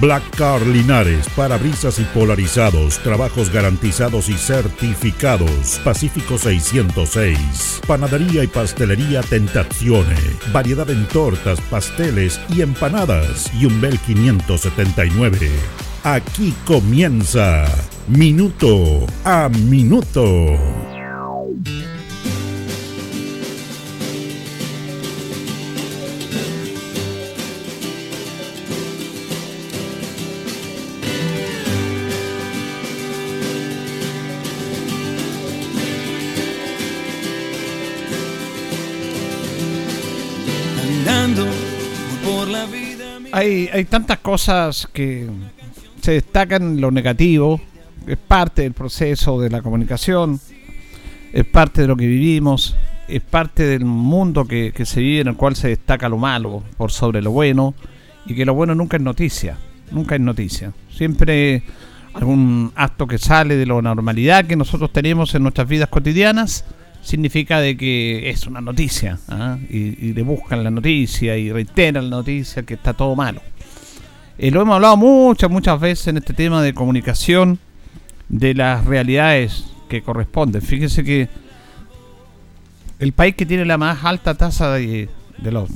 Black Car Linares, parabrisas y polarizados, trabajos garantizados y certificados. Pacífico 606. Panadería y pastelería Tentazione. Variedad en tortas, pasteles y empanadas. Y un Bel 579. Aquí comienza Minuto a Minuto. Hay, tantas cosas que se destacan lo negativo, es parte del proceso de la comunicación, es parte de lo que vivimos, es parte del mundo que, se vive en el cual se destaca lo malo por sobre lo bueno y que lo bueno nunca es noticia, nunca es noticia. Siempre algún acto que sale de la normalidad que nosotros tenemos en nuestras vidas cotidianas significa de que es una noticia ¿ah? y, le buscan la noticia y reiteran la noticia que está todo malo. Eh, lo hemos hablado muchas, muchas veces en este tema de comunicación de las realidades que corresponden. Fíjese que el país que tiene la más alta tasa de, de los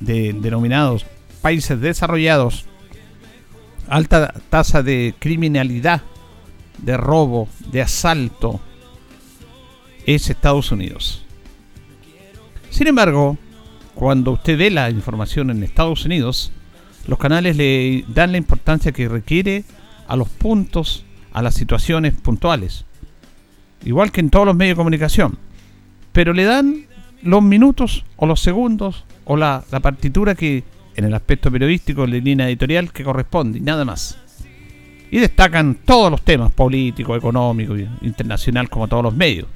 denominados países desarrollados, alta tasa de criminalidad, de robo, de asalto, es Estados Unidos. Sin embargo, cuando usted ve la información en Estados Unidos, los canales le dan la importancia que requiere a los puntos, a las situaciones puntuales. Igual que en todos los medios de comunicación. Pero le dan los minutos o los segundos o la, partitura que en el aspecto periodístico, la línea editorial que corresponde, y nada más. Y destacan todos los temas, político, económico, internacional, como todos los medios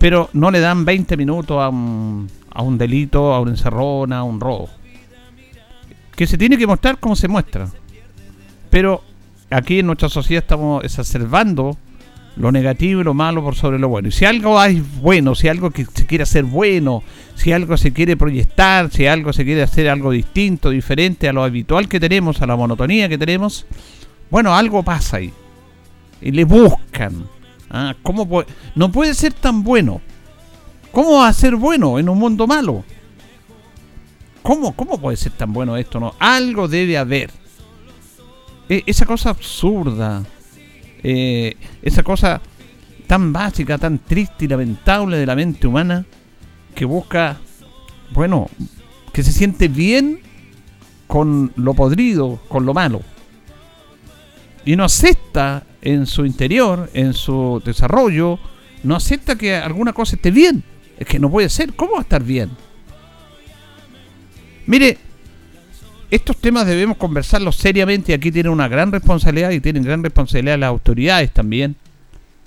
pero no le dan 20 minutos a un, a un delito, a una encerrona, a un robo. Que se tiene que mostrar como se muestra. Pero aquí en nuestra sociedad estamos exacerbando lo negativo y lo malo por sobre lo bueno. Y si algo hay bueno, si algo que se quiere hacer bueno, si algo se quiere proyectar, si algo se quiere hacer algo distinto, diferente a lo habitual que tenemos, a la monotonía que tenemos, bueno, algo pasa ahí. Y le buscan Ah, ¿cómo? No puede ser tan bueno. ¿Cómo va a ser bueno en un mundo malo? ¿Cómo, cómo puede ser tan bueno esto? No? Algo debe haber. E, esa cosa absurda, eh, esa cosa tan básica, tan triste y lamentable de la mente humana, que busca, bueno, que se siente bien con lo podrido, con lo malo. Y no acepta en su interior, en su desarrollo, no acepta que alguna cosa esté bien. Es que no puede ser. ¿Cómo va a estar bien? Mire, estos temas debemos conversarlos seriamente y aquí tienen una gran responsabilidad y tienen gran responsabilidad las autoridades también,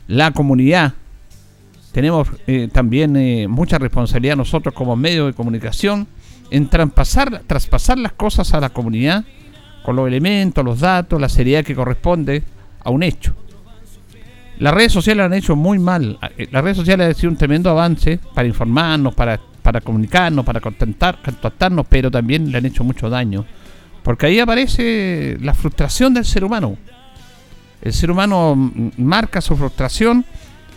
la comunidad. Tenemos eh, también eh, mucha responsabilidad nosotros como medios de comunicación en traspasar, traspasar las cosas a la comunidad con los elementos, los datos, la seriedad que corresponde a un hecho. Las redes sociales han hecho muy mal. Eh, las redes sociales han sido un tremendo avance para informarnos, para, para comunicarnos, para contentar, contactarnos, pero también le han hecho mucho daño. Porque ahí aparece la frustración del ser humano. El ser humano marca su frustración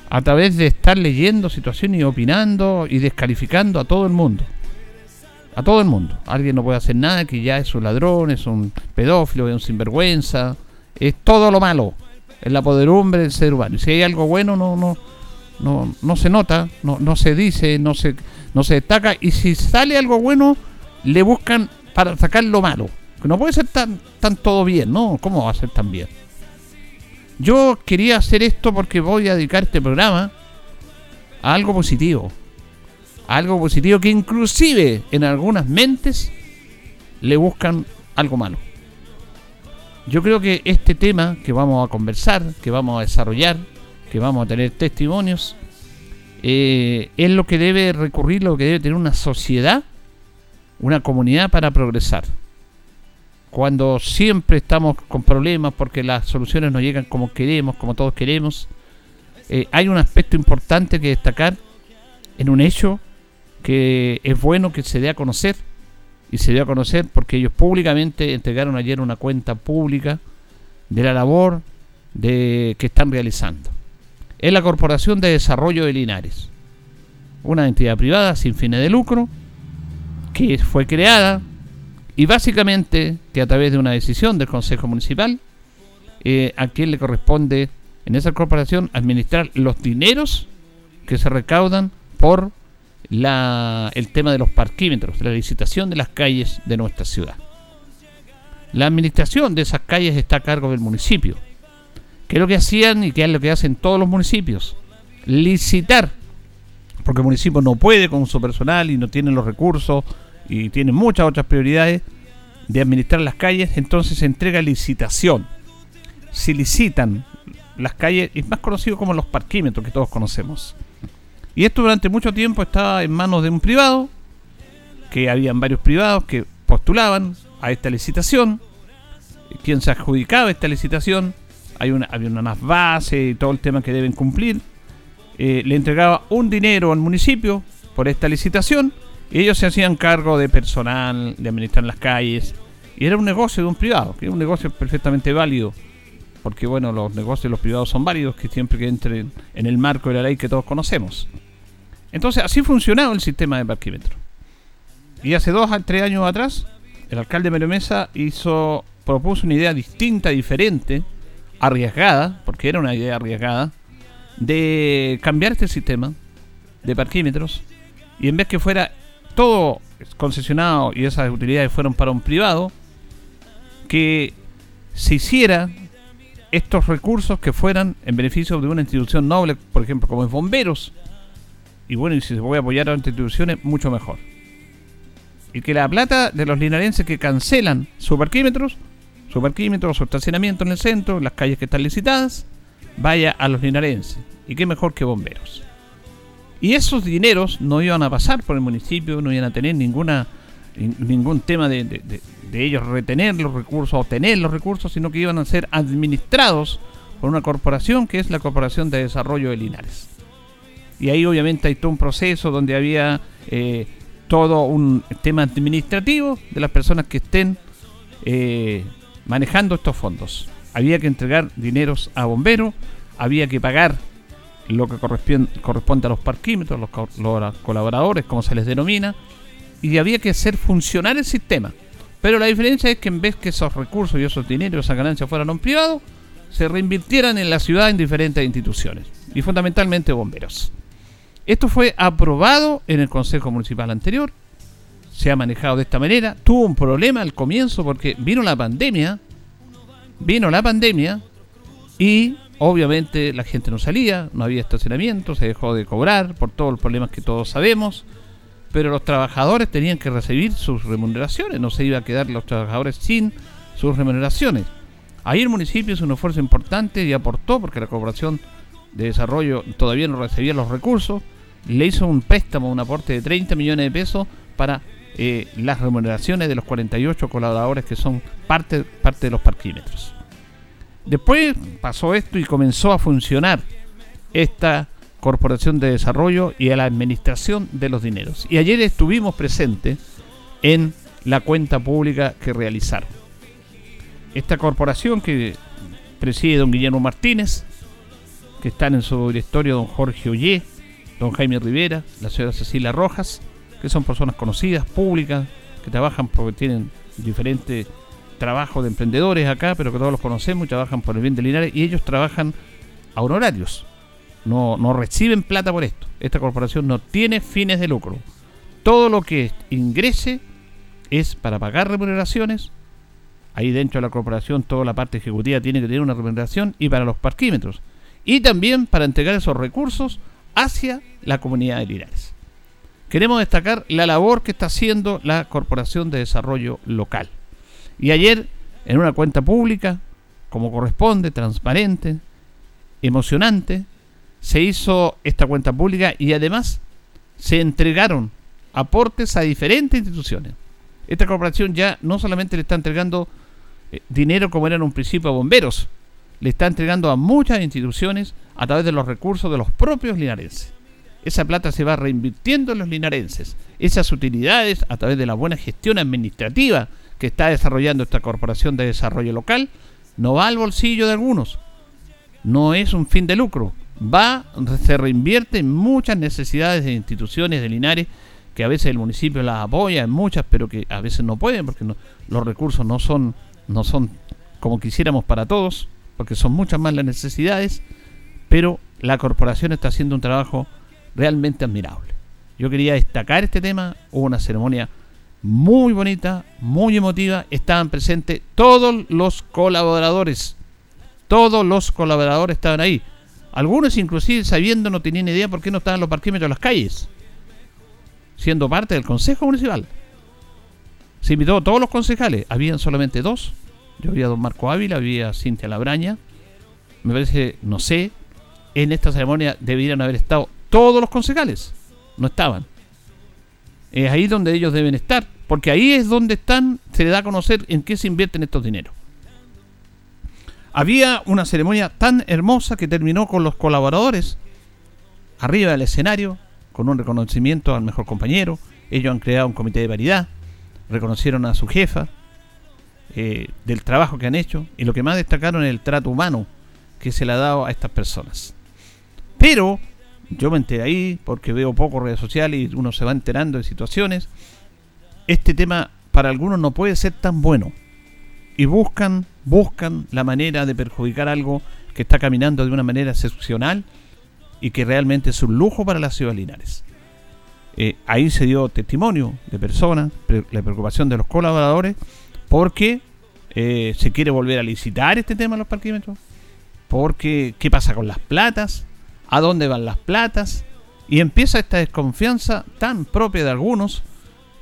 a través de estar leyendo situaciones y opinando y descalificando a todo el mundo. A todo el mundo. Alguien no puede hacer nada, que ya es un ladrón, es un pedófilo, es un sinvergüenza, es todo lo malo, es la poderumbre del ser humano. Y si hay algo bueno, no, no, no, no se nota, no, no se dice, no se, no se destaca. Y si sale algo bueno, le buscan para sacar lo malo. No puede ser tan, tan todo bien, ¿no? ¿Cómo va a ser tan bien? Yo quería hacer esto porque voy a dedicar este programa a algo positivo, algo positivo que inclusive en algunas mentes le buscan algo malo. Yo creo que este tema que vamos a conversar, que vamos a desarrollar, que vamos a tener testimonios, eh, es lo que debe recurrir, lo que debe tener una sociedad, una comunidad para progresar. Cuando siempre estamos con problemas porque las soluciones no llegan como queremos, como todos queremos, eh, hay un aspecto importante que destacar en un hecho que es bueno que se dé a conocer y se dio a conocer porque ellos públicamente entregaron ayer una cuenta pública de la labor de, que están realizando. Es la Corporación de Desarrollo de Linares, una entidad privada sin fines de lucro que fue creada y básicamente que a través de una decisión del Consejo Municipal, eh, a quien le corresponde en esa corporación administrar los dineros que se recaudan por la, el tema de los parquímetros, la licitación de las calles de nuestra ciudad. La administración de esas calles está a cargo del municipio. ¿Qué es lo que hacían y qué es lo que hacen todos los municipios? Licitar, porque el municipio no puede con su personal y no tiene los recursos y tiene muchas otras prioridades de administrar las calles, entonces se entrega licitación. Se licitan las calles, es más conocido como los parquímetros que todos conocemos. Y esto durante mucho tiempo estaba en manos de un privado, que habían varios privados que postulaban a esta licitación. Quien se adjudicaba esta licitación, hay una, había unas bases y todo el tema que deben cumplir. Eh, le entregaba un dinero al municipio por esta licitación y ellos se hacían cargo de personal, de administrar las calles. Y era un negocio de un privado, que es un negocio perfectamente válido porque bueno, los negocios de los privados son válidos, que siempre que entren en el marco de la ley que todos conocemos. Entonces, así funcionaba el sistema de parquímetro. Y hace dos a tres años atrás, el alcalde Mario Mesa hizo, propuso una idea distinta, diferente, arriesgada, porque era una idea arriesgada, de cambiar este sistema de parquímetros y en vez que fuera todo concesionado y esas utilidades fueron para un privado, que se hiciera estos recursos que fueran en beneficio de una institución noble, por ejemplo, como es bomberos, y bueno, y si se puede apoyar a otras instituciones, mucho mejor. Y que la plata de los linarenses que cancelan sus parquímetros, su parquímetro, su estacionamiento en el centro, las calles que están licitadas, vaya a los linarenses. Y qué mejor que bomberos. Y esos dineros no iban a pasar por el municipio, no iban a tener ninguna ningún tema de, de, ellos retener los recursos, obtener los recursos, sino que iban a ser administrados por una corporación que es la Corporación de Desarrollo de Linares. Y ahí obviamente hay todo un proceso donde había eh, todo un tema administrativo de las personas que estén eh, manejando estos fondos. Había que entregar dineros a bomberos, había que pagar lo que corresponde, a los parquímetros, los, los colaboradores, como se les denomina, y había que hacer funcionar el sistema. Pero la diferencia es que en vez que esos recursos y esos dineros, esas ganancias fueran a un privado, se reinvirtieran en la ciudad en diferentes instituciones, y fundamentalmente bomberos. Esto fue aprobado en el Consejo Municipal anterior, se ha manejado de esta manera, tuvo un problema al comienzo porque vino la pandemia, vino la pandemia y obviamente la gente no salía, no había estacionamiento, se dejó de cobrar por todos los problemas que todos sabemos, pero los trabajadores tenían que recibir sus remuneraciones, no se iba a quedar los trabajadores sin sus remuneraciones. Ahí el municipio hizo un esfuerzo importante y aportó, porque la Corporación de Desarrollo todavía no recibía los recursos, le hizo un préstamo, un aporte de 30 millones de pesos para eh, las remuneraciones de los 48 colaboradores que son parte, parte de los parquímetros. Después pasó esto y comenzó a funcionar esta Corporación de Desarrollo y a la administración de los dineros. Y ayer estuvimos presentes en la cuenta pública que realizaron. Esta corporación que preside don Guillermo Martínez, que están en su directorio don Jorge Ollé, don Jaime Rivera, la señora Cecilia Rojas, que son personas conocidas, públicas, que trabajan porque tienen diferentes trabajos de emprendedores acá, pero que todos los conocemos, trabajan por el bien de Linares y ellos trabajan a honorarios no, no reciben plata por esto. Esta corporación no tiene fines de lucro. Todo lo que ingrese es para pagar remuneraciones. Ahí dentro de la corporación toda la parte ejecutiva tiene que tener una remuneración y para los parquímetros. Y también para entregar esos recursos hacia la comunidad de Linares. Queremos destacar la labor que está haciendo la Corporación de Desarrollo Local. Y ayer, en una cuenta pública, como corresponde, transparente, emocionante, se hizo esta cuenta pública y además se entregaron aportes a diferentes instituciones. Esta corporación ya no solamente le está entregando eh, dinero como era en un principio a bomberos, le está entregando a muchas instituciones a través de los recursos de los propios linarenses. Esa plata se va reinvirtiendo en los linarenses. Esas utilidades, a través de la buena gestión administrativa que está desarrollando esta Corporación de Desarrollo Local, no va al bolsillo de algunos. No es un fin de lucro. Va, se reinvierte en muchas necesidades de instituciones de Linares que a veces el municipio las apoya en muchas, pero que a veces no pueden porque los recursos no son, no son como quisiéramos para todos, porque son muchas más las necesidades, pero la corporación está haciendo un trabajo realmente admirable. Yo quería destacar este tema, hubo una ceremonia muy bonita, muy emotiva, estaban presentes todos los colaboradores, todos los colaboradores estaban ahí. Algunos inclusive sabiendo no tenían idea por qué no estaban los parquímetros en las calles, siendo parte del Consejo Municipal. Se invitó a todos los concejales, habían solamente dos. Yo había don Marco Ávila, había Cintia Labraña. Me parece, no sé, en esta ceremonia debieran haber estado todos los concejales. No estaban. Es ahí donde ellos deben estar, porque ahí es donde están, se le da a conocer en qué se invierten estos dineros. Había una ceremonia tan hermosa que terminó con los colaboradores arriba del escenario, con un reconocimiento al mejor compañero. Ellos han creado un comité de variedad, reconocieron a su jefa eh, del trabajo que han hecho y lo que más destacaron es el trato humano que se le ha dado a estas personas. Pero yo me enteré ahí porque veo poco redes sociales y uno se va enterando de situaciones. Este tema para algunos no puede ser tan bueno. Y buscan, buscan la manera de perjudicar algo que está caminando de una manera excepcional y que realmente es un lujo para la ciudad de Linares. Eh, ahí se dio testimonio de personas, la preocupación de los colaboradores, porque eh, se quiere volver a licitar este tema de los parquímetros, porque qué pasa con las platas, a dónde van las platas, y empieza esta desconfianza tan propia de algunos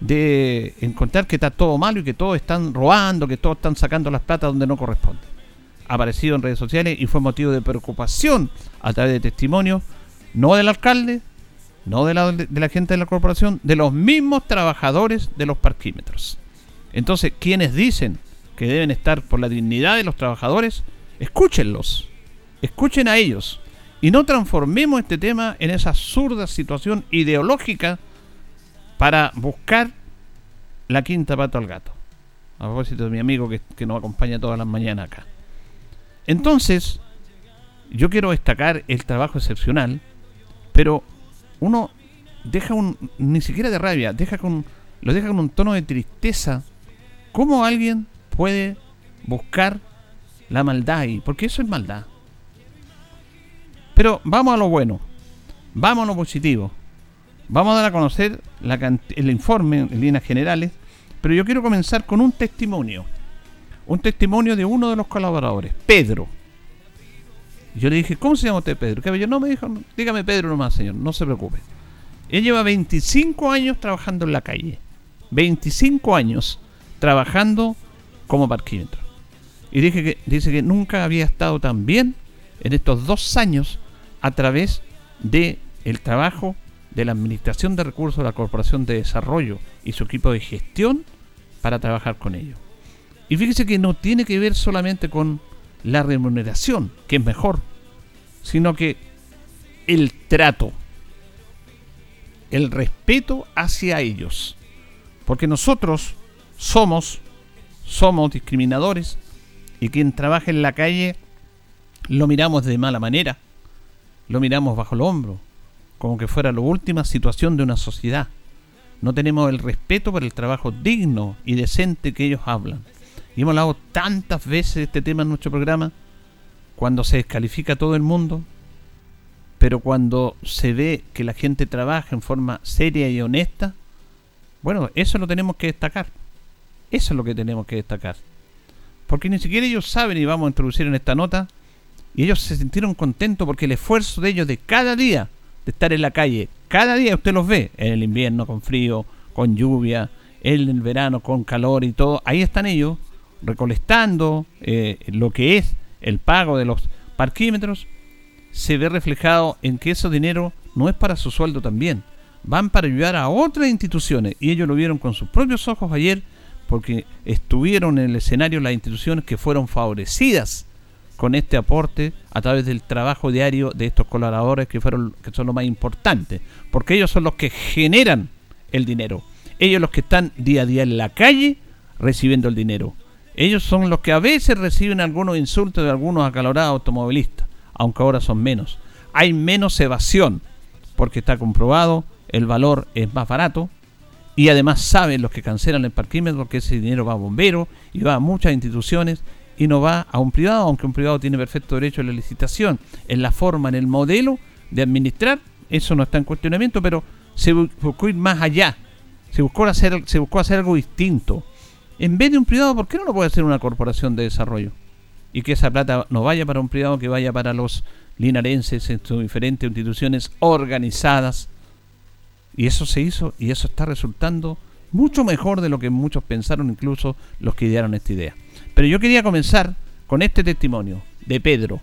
de encontrar que está todo malo y que todos están robando, que todos están sacando las platas donde no corresponde. Aparecido en redes sociales y fue motivo de preocupación a través de testimonios, no del alcalde, no de la, de la gente de la corporación, de los mismos trabajadores de los parquímetros. Entonces, quienes dicen que deben estar por la dignidad de los trabajadores, escúchenlos, escuchen a ellos, y no transformemos este tema en esa absurda situación ideológica para buscar la quinta pata al gato. A propósito de mi amigo que, que nos acompaña todas las mañanas acá. Entonces, yo quiero destacar el trabajo excepcional, pero uno deja un, ni siquiera de rabia, deja con, lo deja con un tono de tristeza. ¿Cómo alguien puede buscar la maldad ahí? Porque eso es maldad. Pero vamos a lo bueno, vamos a lo positivo. Vamos a dar a conocer el informe en líneas generales, pero yo quiero comenzar con un testimonio. Un testimonio de uno de los colaboradores, Pedro. Yo le dije, ¿cómo se llama usted, Pedro? Que yo no me dijo, dígame Pedro nomás, señor, no se preocupe. Él lleva 25 años trabajando en la calle. 25 años trabajando como parquímetro. Y dije que, dice que nunca había estado tan bien en estos dos años a través de el trabajo de la Administración de Recursos de la Corporación de Desarrollo y su equipo de gestión para trabajar con ellos. Y fíjese que no tiene que ver solamente con la remuneración, que es mejor, sino que el trato, el respeto hacia ellos. Porque nosotros somos, somos discriminadores y quien trabaja en la calle lo miramos de mala manera lo miramos bajo el hombro, como que fuera la última situación de una sociedad. No tenemos el respeto por el trabajo digno y decente que ellos hablan. Y hemos hablado tantas veces de este tema en nuestro programa, cuando se descalifica a todo el mundo, pero cuando se ve que la gente trabaja en forma seria y honesta, bueno, eso lo tenemos que destacar. Eso es lo que tenemos que destacar. Porque ni siquiera ellos saben, y vamos a introducir en esta nota, y ellos se sintieron contentos porque el esfuerzo de ellos de cada día de estar en la calle. Cada día usted los ve, en el invierno con frío, con lluvia, en el verano con calor y todo. Ahí están ellos recolectando eh, lo que es el pago de los parquímetros. Se ve reflejado en que ese dinero no es para su sueldo también. Van para ayudar a otras instituciones. Y ellos lo vieron con sus propios ojos ayer porque estuvieron en el escenario las instituciones que fueron favorecidas con este aporte a través del trabajo diario de estos colaboradores que fueron que son lo más importante, porque ellos son los que generan el dinero. Ellos los que están día a día en la calle recibiendo el dinero. Ellos son los que a veces reciben algunos insultos de algunos acalorados automovilistas, aunque ahora son menos. Hay menos evasión, porque está comprobado, el valor es más barato, y además saben los que cancelan el parquímetro que ese dinero va a bomberos y va a muchas instituciones y no va a un privado, aunque un privado tiene perfecto derecho a la licitación, en la forma, en el modelo de administrar, eso no está en cuestionamiento, pero se buscó ir más allá, se buscó hacer, se buscó hacer algo distinto. En vez de un privado, ¿por qué no lo puede hacer una corporación de desarrollo? Y que esa plata no vaya para un privado, que vaya para los linarenses en sus diferentes instituciones organizadas. Y eso se hizo y eso está resultando mucho mejor de lo que muchos pensaron, incluso los que idearon esta idea. Pero yo quería comenzar con este testimonio de Pedro,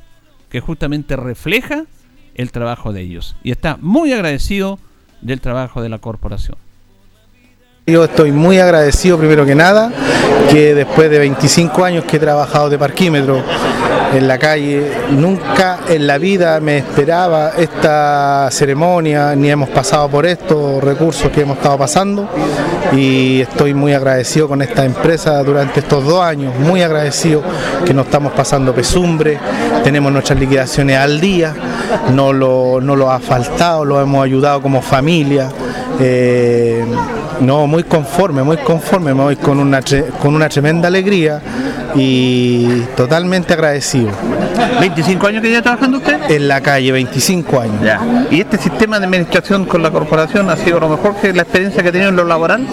que justamente refleja el trabajo de ellos. Y está muy agradecido del trabajo de la corporación. Yo estoy muy agradecido primero que nada, que después de 25 años que he trabajado de parquímetro en la calle, nunca en la vida me esperaba esta ceremonia, ni hemos pasado por estos recursos que hemos estado pasando y estoy muy agradecido con esta empresa durante estos dos años, muy agradecido que nos estamos pasando pesumbre, tenemos nuestras liquidaciones al día, no lo, no lo ha faltado, lo hemos ayudado como familia. Eh, no, muy conforme, muy conforme, me voy con una, con una tremenda alegría y totalmente agradecido. ¿25 años que lleva trabajando usted? En la calle, 25 años. Ya. ¿Y este sistema de administración con la corporación ha sido lo mejor que la experiencia que ha tenido en lo laboral?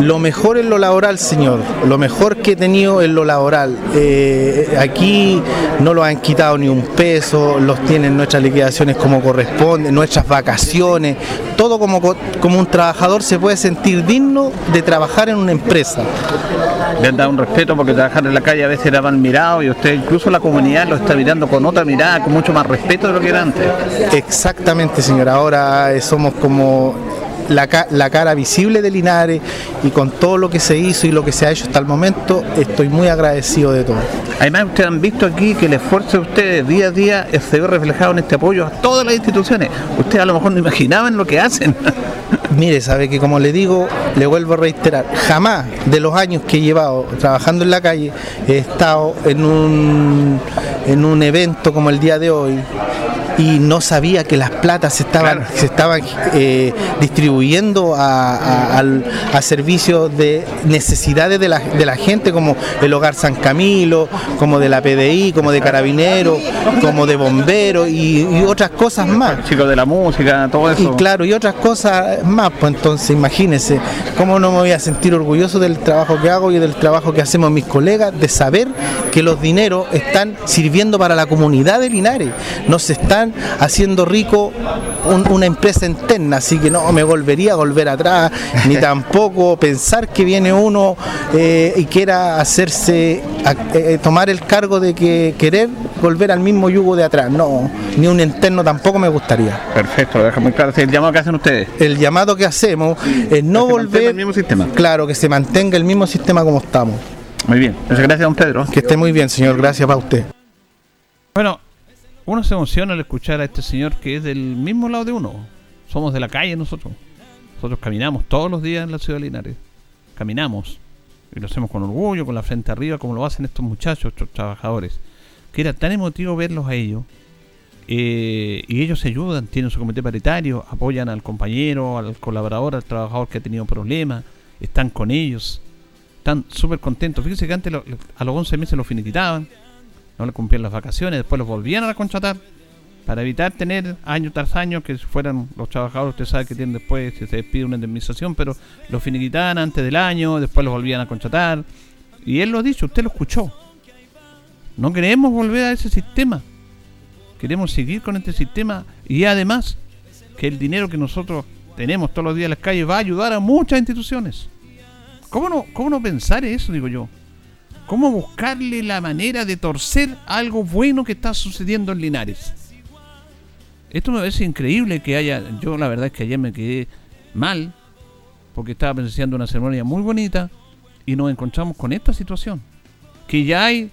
Lo mejor en lo laboral, señor. Lo mejor que he tenido en lo laboral. Eh, aquí no lo han quitado ni un peso, los tienen nuestras liquidaciones como corresponde, nuestras vacaciones, todo como, como un trabajador se puede sentir digno de trabajar en una empresa. Le han dado un respeto porque trabajar en la calle a veces era mal mirado y usted, incluso la comunidad, lo está mirando con otra mirada, con mucho más respeto de lo que era antes. Exactamente, señora. Ahora eh, somos como la, la, cara visible de Linares y con todo lo que se hizo y lo que se ha hecho hasta el momento, estoy muy agradecido de todo. Además, ustedes han visto aquí que el esfuerzo de ustedes día a día se ve reflejado en este apoyo a todas las instituciones. Ustedes a lo mejor no imaginaban lo que hacen. Mire, sabe que como le digo, le vuelvo a reiterar, jamás de los años que he llevado trabajando en la calle he estado en un, en un evento como el día de hoy y no sabía que las platas se estaban, se estaban eh, distribuyendo a, a, servicios de necesidades de la, de la, gente, como el Hogar San Camilo, como de la PDI, como de Carabineros, como de Bomberos y, otras cosas más. Chicos de la música, todo eso. Y claro, y otras cosas más, pues entonces imagínense, ¿cómo no me voy a sentir orgulloso del trabajo que hago y del trabajo que hacemos mis colegas, de saber que los dineros están sirviendo para la comunidad de Linares, no se están haciendo rico una empresa interna, así que no me volvería a volver atrás, ni tampoco pensar que viene uno eh, y quiera hacerse, eh, tomar el cargo de que querer volver al mismo yugo de atrás, no, ni un interno tampoco me gustaría. Perfecto, déjame claro, el llamado que hacen ustedes. El llamado que hacemos es no volver, el mismo sistema. claro, que se mantenga el mismo sistema como estamos. Muy bien, muchas gracias, don Pedro. Que esté muy bien, señor, gracias para usted. Bueno, uno se emociona al escuchar a este señor que es del mismo lado de uno. Somos de la calle nosotros. Nosotros caminamos todos los días en la ciudad de Linares. Caminamos. Y lo hacemos con orgullo, con la frente arriba, como lo hacen estos muchachos, estos trabajadores. Que era tan emotivo verlos a ellos. Eh, y ellos se ayudan, tienen su comité paritario, apoyan al compañero, al colaborador, al trabajador que ha tenido problemas, están con ellos, están súper contentos. Fíjense que antes a los 11 meses los finiquitaban, no le cumplían las vacaciones, después los volvían a contratar para evitar tener año tras año que fueran los trabajadores, usted sabe que tienen después, se despide una indemnización, pero los finiquitaban antes del año, después los volvían a contratar. Y él lo ha dicho, usted lo escuchó. No queremos volver a ese sistema. Queremos seguir con este sistema y además que el dinero que nosotros tenemos todos los días en las calles va a ayudar a muchas instituciones. ¿Cómo no, cómo no pensar eso, digo yo? ¿Cómo buscarle la manera de torcer algo bueno que está sucediendo en Linares? Esto me parece increíble que haya. Yo, la verdad es que ayer me quedé mal porque estaba presenciando una ceremonia muy bonita y nos encontramos con esta situación. Que ya hay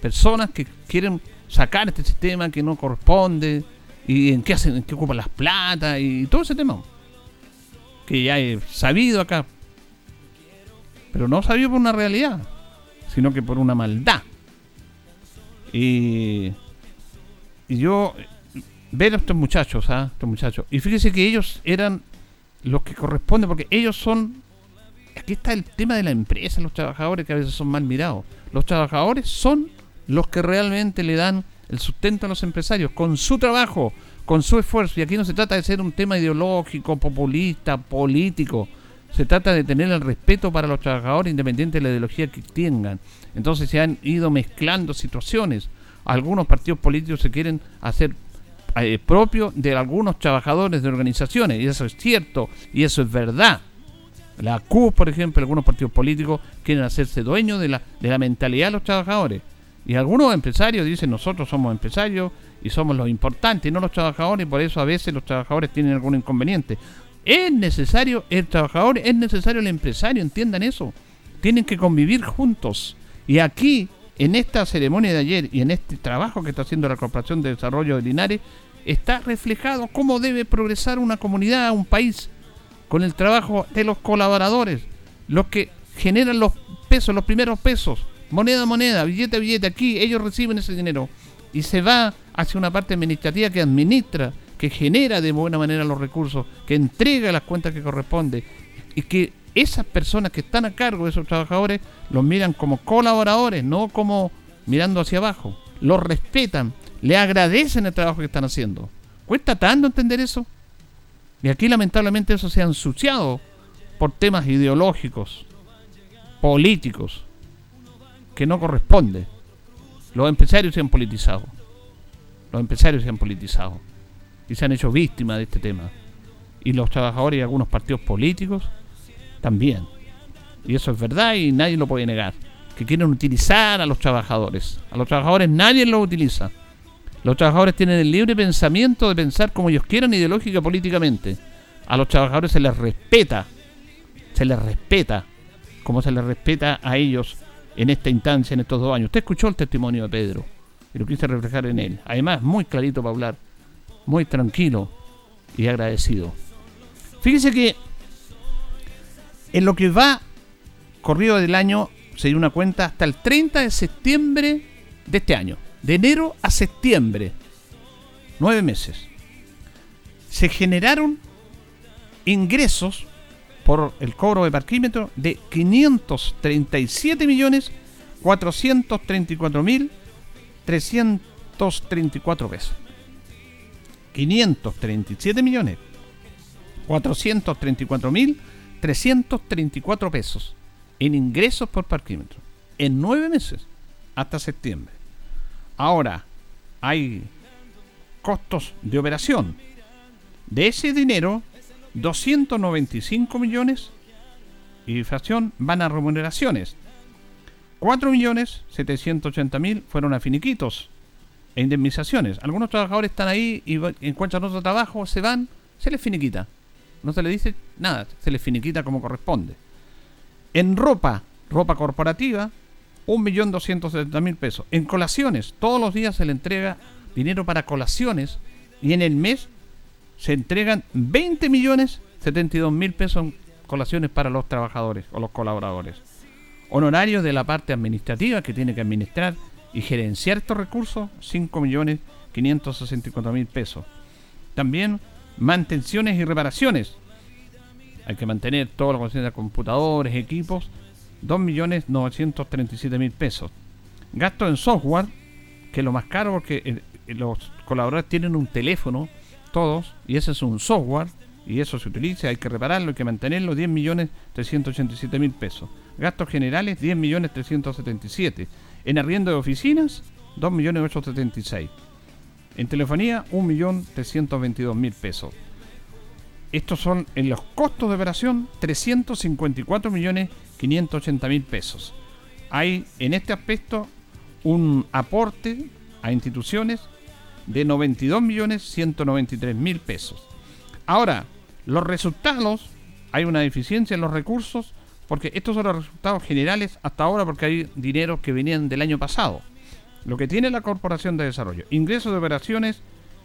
personas que quieren sacar este sistema que no corresponde y en qué hacen, en qué ocupan las plata y todo ese tema. Que ya he sabido acá. Pero no sabido por una realidad, sino que por una maldad. Y, yo ver a estos muchachos, ¿ah? estos muchachos. Y fíjese que ellos eran los que corresponden, porque ellos son. Aquí está el tema de la empresa, los trabajadores que a veces son mal mirados. Los trabajadores son los que realmente le dan el sustento a los empresarios con su trabajo, con su esfuerzo. Y aquí no se trata de ser un tema ideológico, populista, político. Se trata de tener el respeto para los trabajadores independiente de la ideología que tengan. Entonces se han ido mezclando situaciones. Algunos partidos políticos se quieren hacer eh, propio de algunos trabajadores de organizaciones, y eso es cierto, y eso es verdad. La CUP, por ejemplo, algunos partidos políticos quieren hacerse dueños de la, de la mentalidad de los trabajadores. Y algunos empresarios dicen nosotros somos empresarios y somos los importantes, no los trabajadores, y por eso a veces los trabajadores tienen algún inconveniente. Es necesario el trabajador, es necesario el empresario, entiendan eso. Tienen que convivir juntos. Y aquí en esta ceremonia de ayer y en este trabajo que está haciendo la Corporación de Desarrollo de Linares, está reflejado cómo debe progresar una comunidad, un país, con el trabajo de los colaboradores, los que generan los pesos, los primeros pesos, moneda a moneda, billete a billete, aquí ellos reciben ese dinero y se va hacia una parte administrativa que administra, que genera de buena manera los recursos, que entrega las cuentas que corresponde y que esas personas que están a cargo de esos trabajadores los miran como colaboradores, no como mirando hacia abajo. Los respetan, le agradecen el trabajo que están haciendo. ¿Cuesta tanto entender eso? Y aquí lamentablemente eso se ha ensuciado por temas ideológicos, políticos, que no corresponde. Los empresarios se han politizado. Los empresarios se han politizado. Y se han hecho víctimas de este tema. Y los trabajadores y algunos partidos políticos también. Y eso es verdad y nadie lo puede negar. Que quieren utilizar a los trabajadores. A los trabajadores nadie los utiliza. Los trabajadores tienen el libre pensamiento de pensar como ellos quieran ideológica políticamente. A los trabajadores se les respeta. Se les respeta. Como se les respeta a ellos en esta instancia, en estos dos años. Usted escuchó el testimonio de Pedro y lo quise reflejar en él. Además, muy clarito para hablar. Muy tranquilo y agradecido. Fíjese que en lo que va corrido del año, se dio una cuenta hasta el 30 de septiembre de este año. De enero a septiembre. Nueve meses. Se generaron ingresos por el cobro de parquímetro de 537 millones 434 mil 334 pesos. 537 millones 434 mil 334 pesos en ingresos por parquímetro en nueve meses hasta septiembre. Ahora, hay costos de operación. De ese dinero, 295 millones y inflación van a remuneraciones. 4 millones 780 mil fueron a finiquitos e indemnizaciones. Algunos trabajadores están ahí y encuentran otro trabajo, se van, se les finiquita. No se le dice nada, se le finiquita como corresponde. En ropa, ropa corporativa, 1.270.000 pesos. En colaciones, todos los días se le entrega dinero para colaciones y en el mes se entregan 20.072.000 pesos en colaciones para los trabajadores o los colaboradores. Honorarios de la parte administrativa que tiene que administrar y gerenciar estos recursos, 5.564.000 pesos. También mantenciones y reparaciones. Hay que mantener todo lo que de computadores, equipos, 2.937.000 pesos. Gasto en software, que es lo más caro porque los colaboradores tienen un teléfono, todos, y ese es un software, y eso se utiliza, hay que repararlo, hay que mantenerlo, 10.387.000 pesos. Gastos generales, 10.377. En arriendo de oficinas, 2.876. En telefonía, 1.322.000 pesos. Estos son en los costos de operación 354 millones 580 mil pesos. Hay en este aspecto un aporte a instituciones de 92 millones 193 mil pesos. Ahora, los resultados, hay una deficiencia en los recursos, porque estos son los resultados generales hasta ahora porque hay dinero que venían del año pasado. Lo que tiene la Corporación de Desarrollo, ingresos de operaciones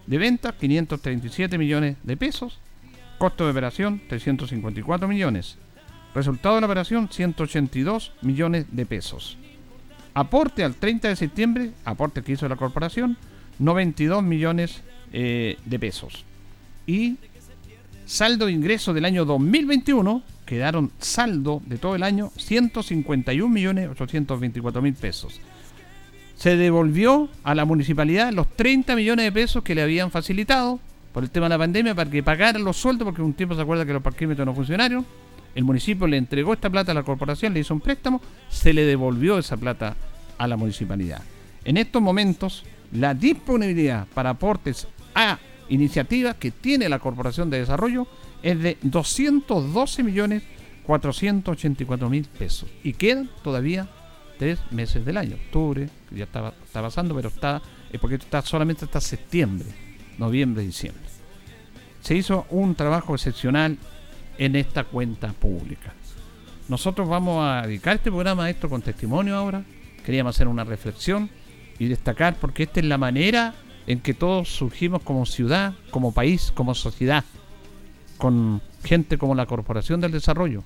de ventas 537 millones de pesos, costo de operación 354 millones, resultado de la operación 182 millones de pesos. Aporte al 30 de septiembre, aporte que hizo la corporación, 92 millones eh, de pesos. Y saldo de ingreso del año 2021, quedaron saldo de todo el año 151 millones 824 mil pesos se devolvió a la municipalidad los 30 millones de pesos que le habían facilitado por el tema de la pandemia para que pagaran los sueldos, porque un tiempo se acuerda que los parquímetros no funcionaron. El municipio le entregó esta plata a la corporación, le hizo un préstamo, se le devolvió esa plata a la municipalidad. En estos momentos, la disponibilidad para aportes a iniciativas que tiene la Corporación de Desarrollo es de 212 millones 484 mil pesos y quedan todavía tres meses del año. Octubre, ya está, está pasando, pero está, es porque está solamente hasta septiembre, noviembre, diciembre. Se hizo un trabajo excepcional en esta cuenta pública. Nosotros vamos a dedicar este programa a esto con testimonio ahora. Queríamos hacer una reflexión y destacar porque esta es la manera en que todos surgimos como ciudad, como país, como sociedad, con gente como la Corporación del Desarrollo,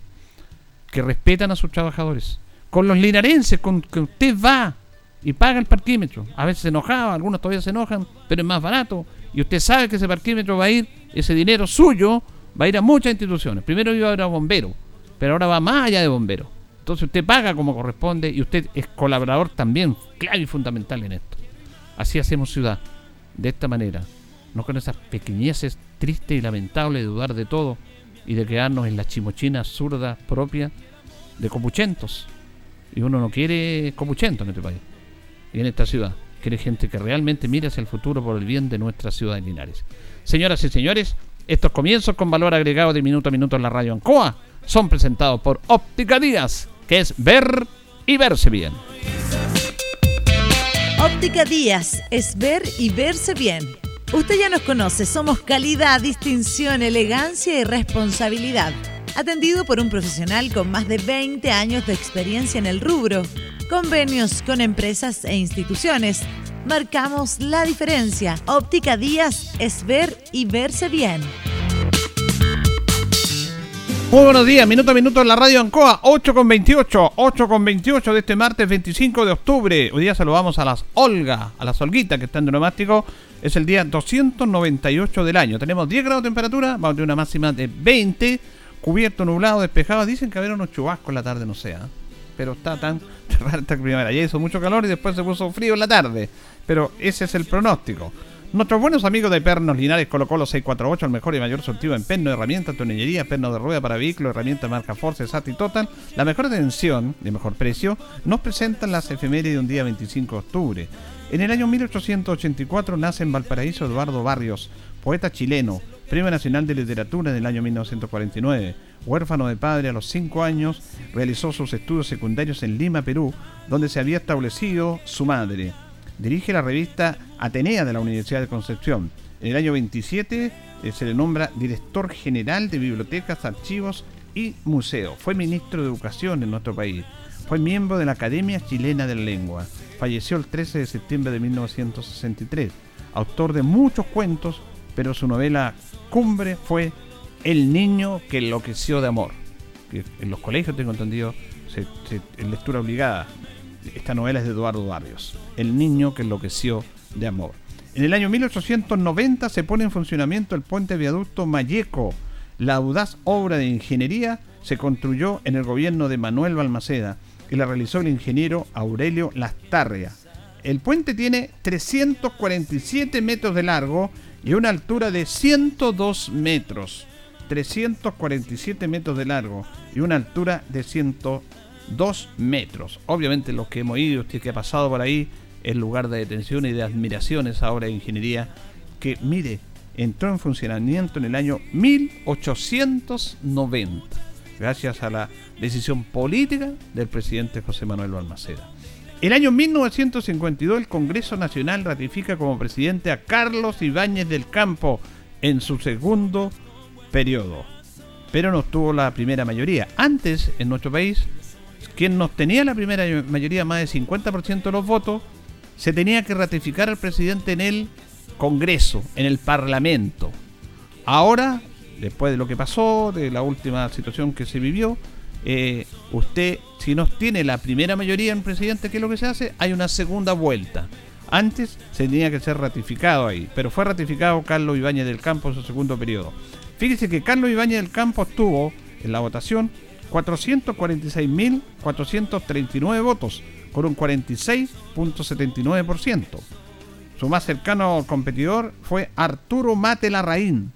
que respetan a sus trabajadores, con los linarenses, con que usted va y paga el parquímetro. A veces se enojaba, algunos todavía se enojan, pero es más barato. Y usted sabe que ese parquímetro va a ir, ese dinero suyo, va a ir a muchas instituciones. Primero iba a ir a bomberos, pero ahora va más allá de bomberos. Entonces usted paga como corresponde y usted es colaborador también, clave y fundamental en esto. Así hacemos ciudad, de esta manera, no con esas pequeñeces tristes y lamentables de dudar de todo y de quedarnos en la chimochina zurda propia de copuchentos. Y uno no quiere copuchento en este país y en esta ciudad. Quiere gente que realmente mire hacia el futuro por el bien de nuestra ciudad de Linares. Señoras y señores, estos comienzos con valor agregado de minuto a minuto en la radio Ancoa son presentados por Óptica Díaz, que es ver y verse bien. Óptica Díaz es ver y verse bien. Usted ya nos conoce, somos calidad, distinción, elegancia y responsabilidad atendido por un profesional con más de 20 años de experiencia en el rubro. Convenios con empresas e instituciones. Marcamos la diferencia. Óptica Díaz es ver y verse bien. Muy buenos días, minuto a minuto en la radio Ancoa, 8 con 28, 8 con 28 de este martes 25 de octubre. Hoy día saludamos a las Olga, a las Olguitas que están de neumático. Es el día 298 del año. Tenemos 10 grados de temperatura, vamos a tener una máxima de 20 cubierto, nublado, despejado. Dicen que haber unos chubascos en la tarde, no sé. ¿ah? Pero está tan rara esta primavera. Ya hizo mucho calor y después se puso frío en la tarde. Pero ese es el pronóstico. Nuestros buenos amigos de Pernos Linares colocó los 648, el mejor y mayor surtido en perno, herramientas, tonellería, perno de rueda para vehículos, herramientas marca Force, SAT y Total. La mejor atención y mejor precio nos presentan las efemérides de un día 25 de octubre. En el año 1884 nace en Valparaíso Eduardo Barrios, poeta chileno, Premio Nacional de Literatura en el año 1949. Huérfano de padre a los 5 años, realizó sus estudios secundarios en Lima, Perú, donde se había establecido su madre. Dirige la revista Atenea de la Universidad de Concepción. En el año 27 eh, se le nombra director general de bibliotecas, archivos y museos. Fue ministro de Educación en nuestro país. Fue miembro de la Academia Chilena de la Lengua. Falleció el 13 de septiembre de 1963. Autor de muchos cuentos, pero su novela cumbre fue El niño que enloqueció de amor. En los colegios, tengo entendido, se, lectura obligada. Esta novela es de Eduardo Barrios. El niño que enloqueció de amor. En el año 1890 se pone en funcionamiento el puente viaducto Mayeco. La audaz obra de ingeniería se construyó en el gobierno de Manuel Balmaceda y la realizó el ingeniero Aurelio Lastarria. El puente tiene 347 metros de largo y una altura de 102 metros, 347 metros de largo y una altura de 102 metros. Obviamente los que hemos ido, usted que ha pasado por ahí, es lugar de detención y de admiración esa de ingeniería que, mire, entró en funcionamiento en el año 1890, gracias a la decisión política del presidente José Manuel Balmaceda. El año 1952 el Congreso Nacional ratifica como presidente a Carlos Ibáñez del Campo en su segundo periodo, pero no tuvo la primera mayoría. Antes, en nuestro país, quien no tenía la primera mayoría, más del 50% de los votos, se tenía que ratificar al presidente en el Congreso, en el Parlamento. Ahora, después de lo que pasó, de la última situación que se vivió, eh, usted, si no tiene la primera mayoría en presidente, ¿qué es lo que se hace? Hay una segunda vuelta. Antes se tenía que ser ratificado ahí, pero fue ratificado Carlos Ibáñez del Campo en su segundo periodo. Fíjese que Carlos Ibáñez del Campo tuvo en la votación 446.439 votos, con un 46.79%. Su más cercano competidor fue Arturo Mate Larraín,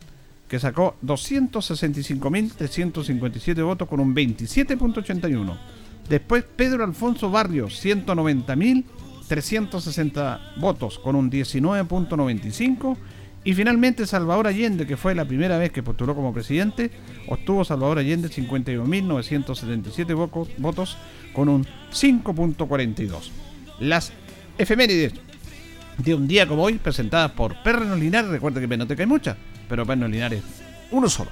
que sacó 265.357 votos con un 27.81. Después Pedro Alfonso Barrios, 190.360 votos con un 19.95. Y finalmente Salvador Allende, que fue la primera vez que postuló como presidente, obtuvo Salvador Allende 51.977 votos con un 5.42. Las efemérides de un día como hoy, presentadas por Perno Linares, recuerda que no te cae mucha pero Perno Linares, uno solo.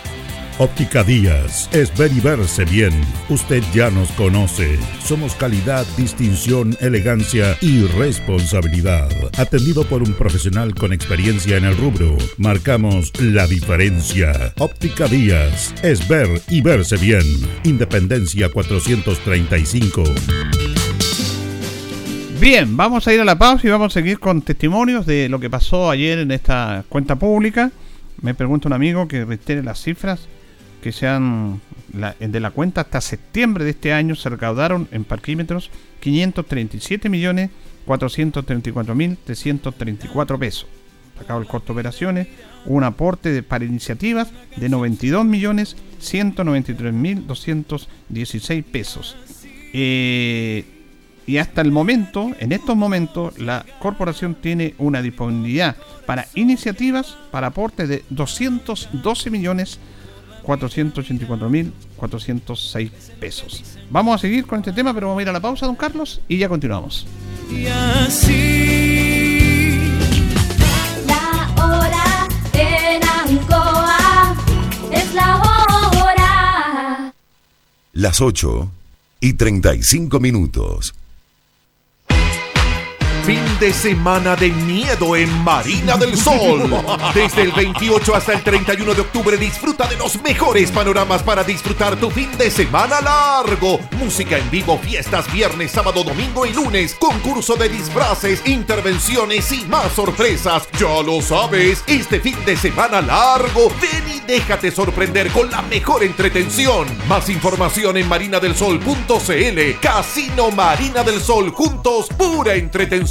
Óptica Díaz es ver y verse bien. Usted ya nos conoce. Somos calidad, distinción, elegancia y responsabilidad. Atendido por un profesional con experiencia en el rubro, marcamos la diferencia. Óptica Díaz es ver y verse bien. Independencia 435. Bien, vamos a ir a la pausa y vamos a seguir con testimonios de lo que pasó ayer en esta cuenta pública. Me pregunta un amigo que reitere las cifras que sean de la cuenta hasta septiembre de este año se recaudaron en parquímetros 537 millones 434 mil 334 pesos. Acabo el costo de operaciones, un aporte para iniciativas de 92 millones 193 mil 216 pesos. Eh, y hasta el momento, en estos momentos, la corporación tiene una disponibilidad para iniciativas para aporte de 212 millones 484.406 pesos. Vamos a seguir con este tema, pero vamos a ir a la pausa, don Carlos, y ya continuamos. Y así. La hora en Ancoa es la hora. Las 8 y 35 minutos. Fin de semana de miedo en Marina del Sol. Desde el 28 hasta el 31 de octubre disfruta de los mejores panoramas para disfrutar tu fin de semana largo. Música en vivo, fiestas viernes, sábado, domingo y lunes. Concurso de disfraces, intervenciones y más sorpresas. Ya lo sabes, este fin de semana largo, ven y déjate sorprender con la mejor entretención. Más información en marinadelsol.cl. Casino Marina del Sol juntos, pura entretención.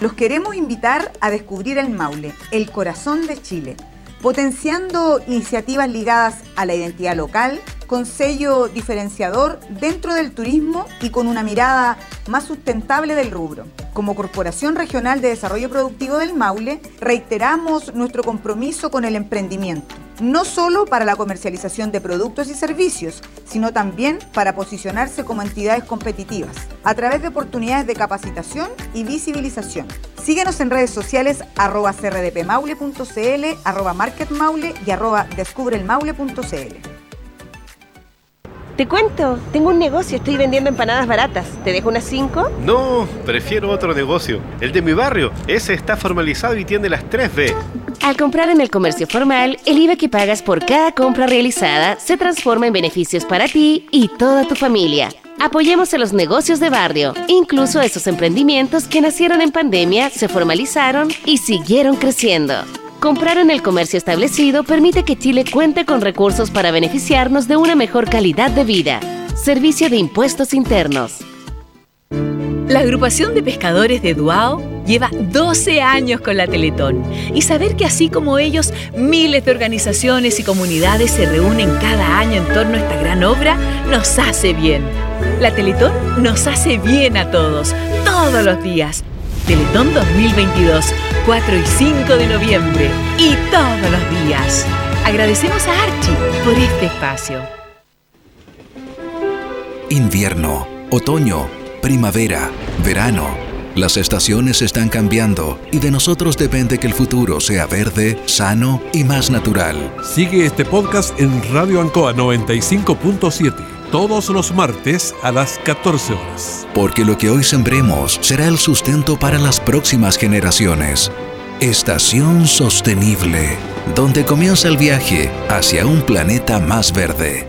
Los queremos invitar a descubrir el Maule, el corazón de Chile, potenciando iniciativas ligadas a la identidad local, con sello diferenciador dentro del turismo y con una mirada más sustentable del rubro. Como Corporación Regional de Desarrollo Productivo del Maule, reiteramos nuestro compromiso con el emprendimiento, no solo para la comercialización de productos y servicios, sino también para posicionarse como entidades competitivas, a través de oportunidades de capacitación y visibilización. Síguenos en redes sociales arroba crdpmaule.cl, arroba marketmaule y arroba descubrelmaule.cl. Te cuento, tengo un negocio, estoy vendiendo empanadas baratas. ¿Te dejo unas 5? No, prefiero otro negocio. El de mi barrio. Ese está formalizado y tiene las 3B. Al comprar en el comercio formal, el IVA que pagas por cada compra realizada se transforma en beneficios para ti y toda tu familia. Apoyemos a los negocios de barrio, incluso a esos emprendimientos que nacieron en pandemia, se formalizaron y siguieron creciendo. Comprar en el comercio establecido permite que Chile cuente con recursos para beneficiarnos de una mejor calidad de vida. Servicio de Impuestos Internos. La agrupación de pescadores de Duao lleva 12 años con la Teletón y saber que así como ellos, miles de organizaciones y comunidades se reúnen cada año en torno a esta gran obra nos hace bien. La Teletón nos hace bien a todos, todos los días. Teletón 2022, 4 y 5 de noviembre y todos los días. Agradecemos a Archie por este espacio. Invierno, otoño, primavera, verano. Las estaciones están cambiando y de nosotros depende que el futuro sea verde, sano y más natural. Sigue este podcast en Radio Ancoa 95.7 todos los martes a las 14 horas. Porque lo que hoy sembremos será el sustento para las próximas generaciones. Estación Sostenible, donde comienza el viaje hacia un planeta más verde.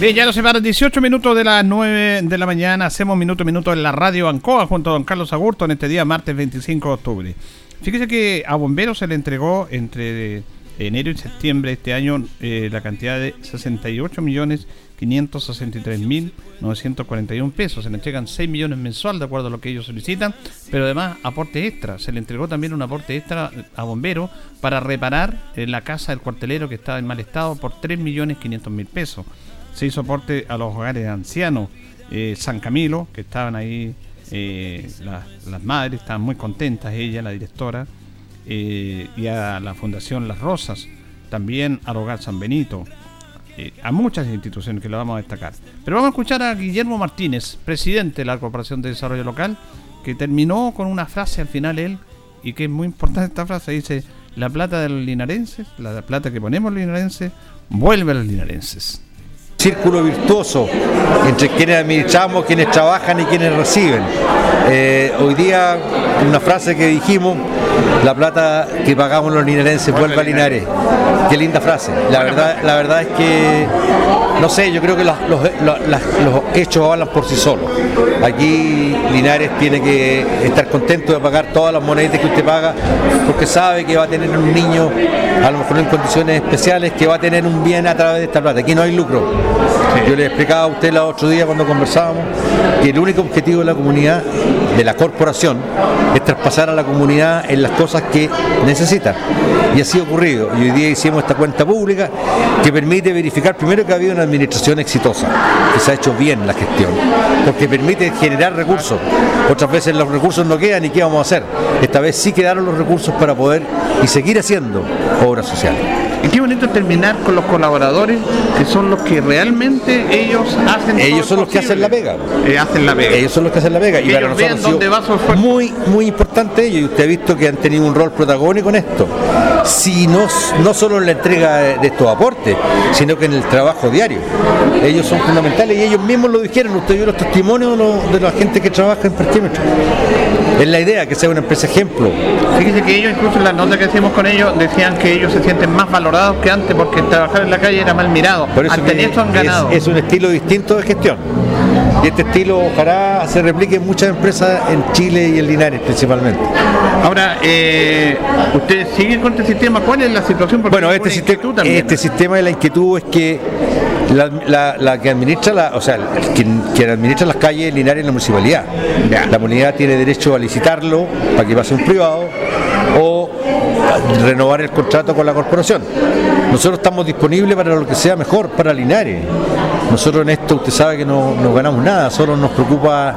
Bien, ya nos separan 18 minutos de las 9 de la mañana. Hacemos minuto a minuto en la radio Ancoa junto a don Carlos Agurto en este día, martes 25 de octubre. Fíjese que a bomberos se le entregó entre enero y septiembre de este año eh, la cantidad de 68 millones 563 mil 941 pesos. Se le entregan 6 millones mensual de acuerdo a lo que ellos solicitan, pero además aporte extra. Se le entregó también un aporte extra a bomberos para reparar eh, la casa del cuartelero que estaba en mal estado por 3 millones 500 mil pesos se hizo aporte a los hogares ancianos eh, San Camilo, que estaban ahí, eh, las, madres estaban muy contentas, ella, la directora, eh, y a la Fundación Las Rosas, también al Hogar San Benito, a muchas instituciones que lo vamos a destacar. Pero vamos a escuchar a Guillermo Martínez, presidente de la Corporación de Desarrollo Local, que terminó con una frase al final él, y que es muy importante esta frase, dice, la plata de los linarenses, la plata que ponemos los linarenses, vuelve a los linarenses círculo virtuoso entre quienes administramos, quienes trabajan y quienes reciben. Eh, hoy día, una frase que dijimos, la plata que pagamos los linarenses vuelve a Linares. Qué linda frase. La verdad, la verdad es que, no sé, yo creo que los, hechos hablan por sí solos. Aquí Linares tiene que estar contento de pagar todas las monedas que usted paga, porque sabe que va a tener un niño, a lo mejor en condiciones especiales, que va a tener un bien a través de esta plata. Aquí no hay lucro. Yo le explicaba a usted el otro día cuando conversábamos que el único objetivo de la comunidad, de la corporación, es traspasar a la comunidad en las cosas que necesita. Y así ha ocurrido. Y hoy día hicimos esta cuenta pública que permite verificar primero que ha habido una administración exitosa, que se ha hecho bien la gestión, porque permite generar recursos. Otras veces los recursos no quedan y qué vamos a hacer. Esta vez sí quedaron los recursos para poder y seguir haciendo obras sociales. Y qué bonito terminar con los colaboradores que son los que realmente ellos hacen. Ellos son los que hacen la pega. Eh, hacen la pega. Ellos son los que hacen la pega. y para nosotros va muy, muy importante ellos. Y usted ha visto que han tenido un rol protagónico en esto. Si no, no solo en la entrega de estos aportes, sino que en el trabajo diario. Ellos son fundamentales y ellos mismos lo dijeron. Usted vio los testimonios de la gente que trabaja en parquímetro. Es la idea que sea una empresa ejemplo. Fíjese que ellos, incluso en la nota que hicimos con ellos, decían que ellos se sienten más valorados que antes porque trabajar en la calle era mal mirado. Por eso han ganado. Es, un estilo distinto de gestión. Y este estilo ojalá se replique en muchas empresas en Chile y en Linares principalmente. Ahora, eh, ¿ustedes siguen con este sistema? ¿Cuál es la situación? bueno, este, sistema, este sistema de la inquietud es que la, que administra, la, o sea, quien, administra las calles Linares en la municipalidad. La comunidad tiene derecho a licitarlo para que pase un privado o renovar el contrato con la corporación. Nosotros estamos disponibles para lo que sea mejor para Linares. Nosotros en esto usted sabe que no, no ganamos nada, solo nos preocupa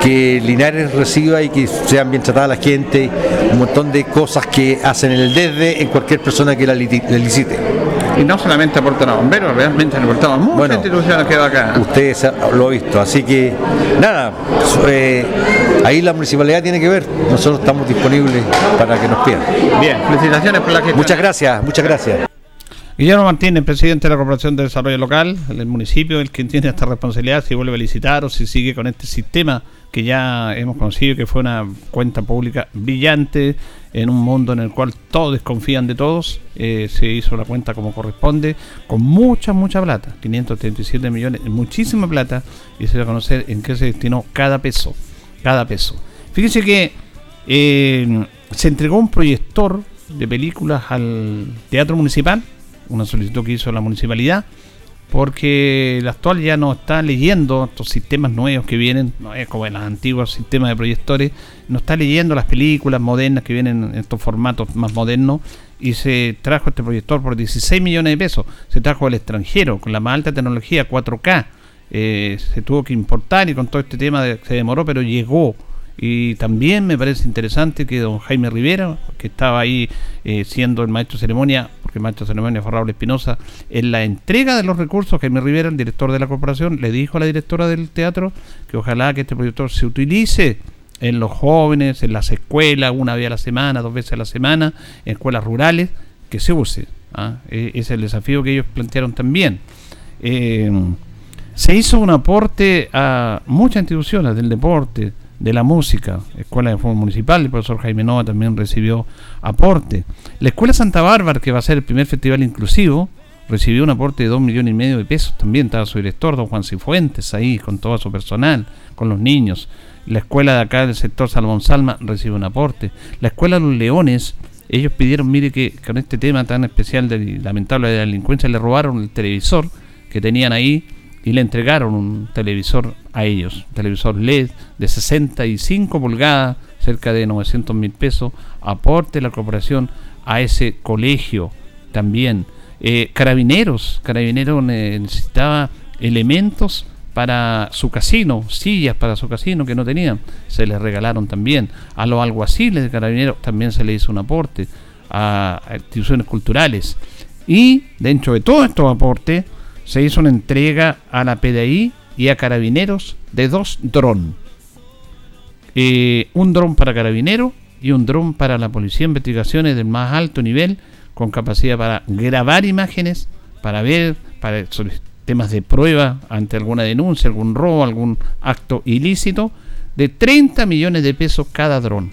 que Linares reciba y que sean bien tratadas la gente, un montón de cosas que hacen en el desde en cualquier persona que la, licite. Y no solamente aportan a bomberos, realmente han aportado a muchas bueno, instituciones que va acá. Usted lo ha visto, así que nada, eh, ahí la municipalidad tiene que ver, nosotros estamos disponibles para que nos pidan. Bien, felicitaciones por la gestión. Muchas gracias, muchas gracias. Guillermo Martínez, presidente de la Corporación de Desarrollo Local, el municipio, el quien tiene esta responsabilidad, si vuelve a licitar o si sigue con este sistema que ya hemos conocido que fue una cuenta pública brillante en un mundo en el cual todos desconfían de todos. eh, se hizo la cuenta como corresponde, con mucha, mucha plata, 537 millones, muchísima plata, y se va a conocer en qué se destinó cada peso, cada peso. Fíjense que eh, se entregó un proyector de películas al Teatro Municipal, una solicitud que hizo la municipalidad, porque el actual ya no está leyendo estos sistemas nuevos que vienen, no es como en los antiguos sistemas de proyectores, no está leyendo las películas modernas que vienen en estos formatos más modernos y se trajo este proyector por 16 millones de pesos, se trajo del extranjero con la más alta tecnología 4K, eh, se tuvo que importar y con todo este tema se demoró, pero llegó. Y también me parece interesante que don Jaime Rivera, que estaba ahí eh, siendo el maestro de ceremonia, porque de ceremonia fue Raúl Espinosa, en la entrega de los recursos, Jaime Rivera, el director de la corporación, le dijo a la directora del teatro que ojalá que este proyector se utilice en los jóvenes, en las escuelas, una vez a la semana, dos veces a la semana, en escuelas rurales, que se use. ¿ah? Ese es el desafío que ellos plantearon también. Eh, se hizo un aporte a muchas instituciones del deporte, de la música, Escuela de Fútbol Municipal, el profesor Jaime Nova también recibió aporte. La Escuela Santa Bárbara, que va a ser el primer festival inclusivo, recibió un aporte de 2 millones y medio de pesos. También estaba su director, don Juan Cifuentes, ahí con todo su personal, con los niños. La escuela de acá del sector Salmón Salma recibe un aporte. La Escuela de los Leones, ellos pidieron, mire que con este tema tan especial de lamentable de la delincuencia, le robaron el televisor que tenían ahí y le entregaron un televisor a ellos, un televisor LED de 65 pulgadas, cerca de 900 mil pesos, aporte la corporación a ese colegio también. Eh, carabineros, Carabineros ne- necesitaba elementos para su casino, sillas para su casino que no tenían, se les regalaron también. A los alguaciles de Carabineros también se les hizo un aporte, a instituciones culturales. Y dentro de todos estos aportes, se hizo una entrega a la PDI y a Carabineros de dos drones. Eh, un dron para Carabineros y un dron para la Policía de Investigaciones del más alto nivel, con capacidad para grabar imágenes, para ver, para temas de prueba ante alguna denuncia, algún robo, algún acto ilícito, de 30 millones de pesos cada dron.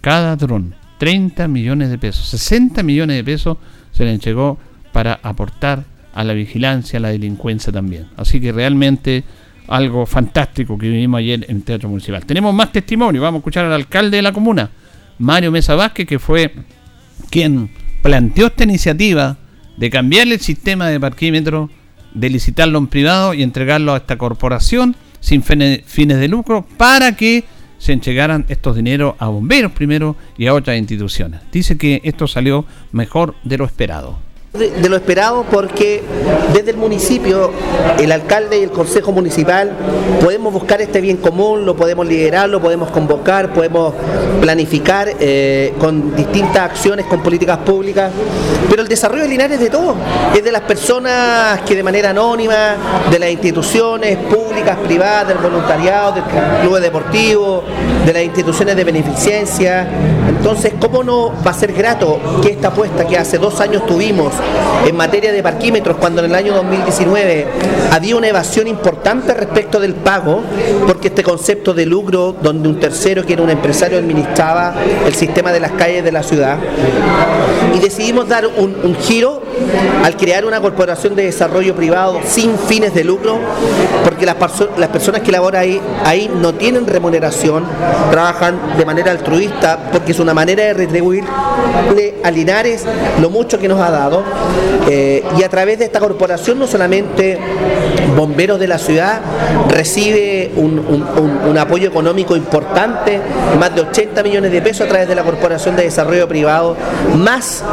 Cada dron. 30 millones de pesos. 60 millones de pesos se le entregó para aportar a la vigilancia, a la delincuencia también. Así que realmente algo fantástico que vivimos ayer en el Teatro Municipal. Tenemos más testimonio, vamos a escuchar al alcalde de la comuna, Mario Mesa Vázquez, que fue quien planteó esta iniciativa de cambiar el sistema de parquímetro, de licitarlo en privado y entregarlo a esta corporación sin fine- fines de lucro para que se entregaran estos dineros a bomberos primero y a otras instituciones. Dice que esto salió mejor de lo esperado. De, lo esperado porque desde el municipio, el alcalde y el consejo municipal podemos buscar este bien común, lo podemos liderar, lo podemos convocar, podemos planificar eh, con distintas acciones, con políticas públicas, pero el desarrollo de Linares es de todo, es de las personas que de manera anónima, de las instituciones públicas, privadas, del voluntariado, del club deportivo, de las instituciones de beneficencia. Entonces, ¿cómo no va a ser grato que esta apuesta que hace dos años tuvimos en materia de parquímetros, cuando en el año 2019 había una evasión importante respecto del pago, porque este concepto de lucro, donde un tercero que era un empresario administraba el sistema de las calles de la ciudad, y decidimos dar un, giro al crear una corporación de desarrollo privado sin fines de lucro, porque las, las personas que laboran ahí no tienen remuneración, trabajan de manera altruista, porque es una manera de retribuirle a Linares lo mucho que nos ha dado. Eh, y a través de esta corporación no solamente bomberos de la ciudad recibe un, un- apoyo económico importante, más de 80 millones de pesos a través de la Corporación de Desarrollo Privado, más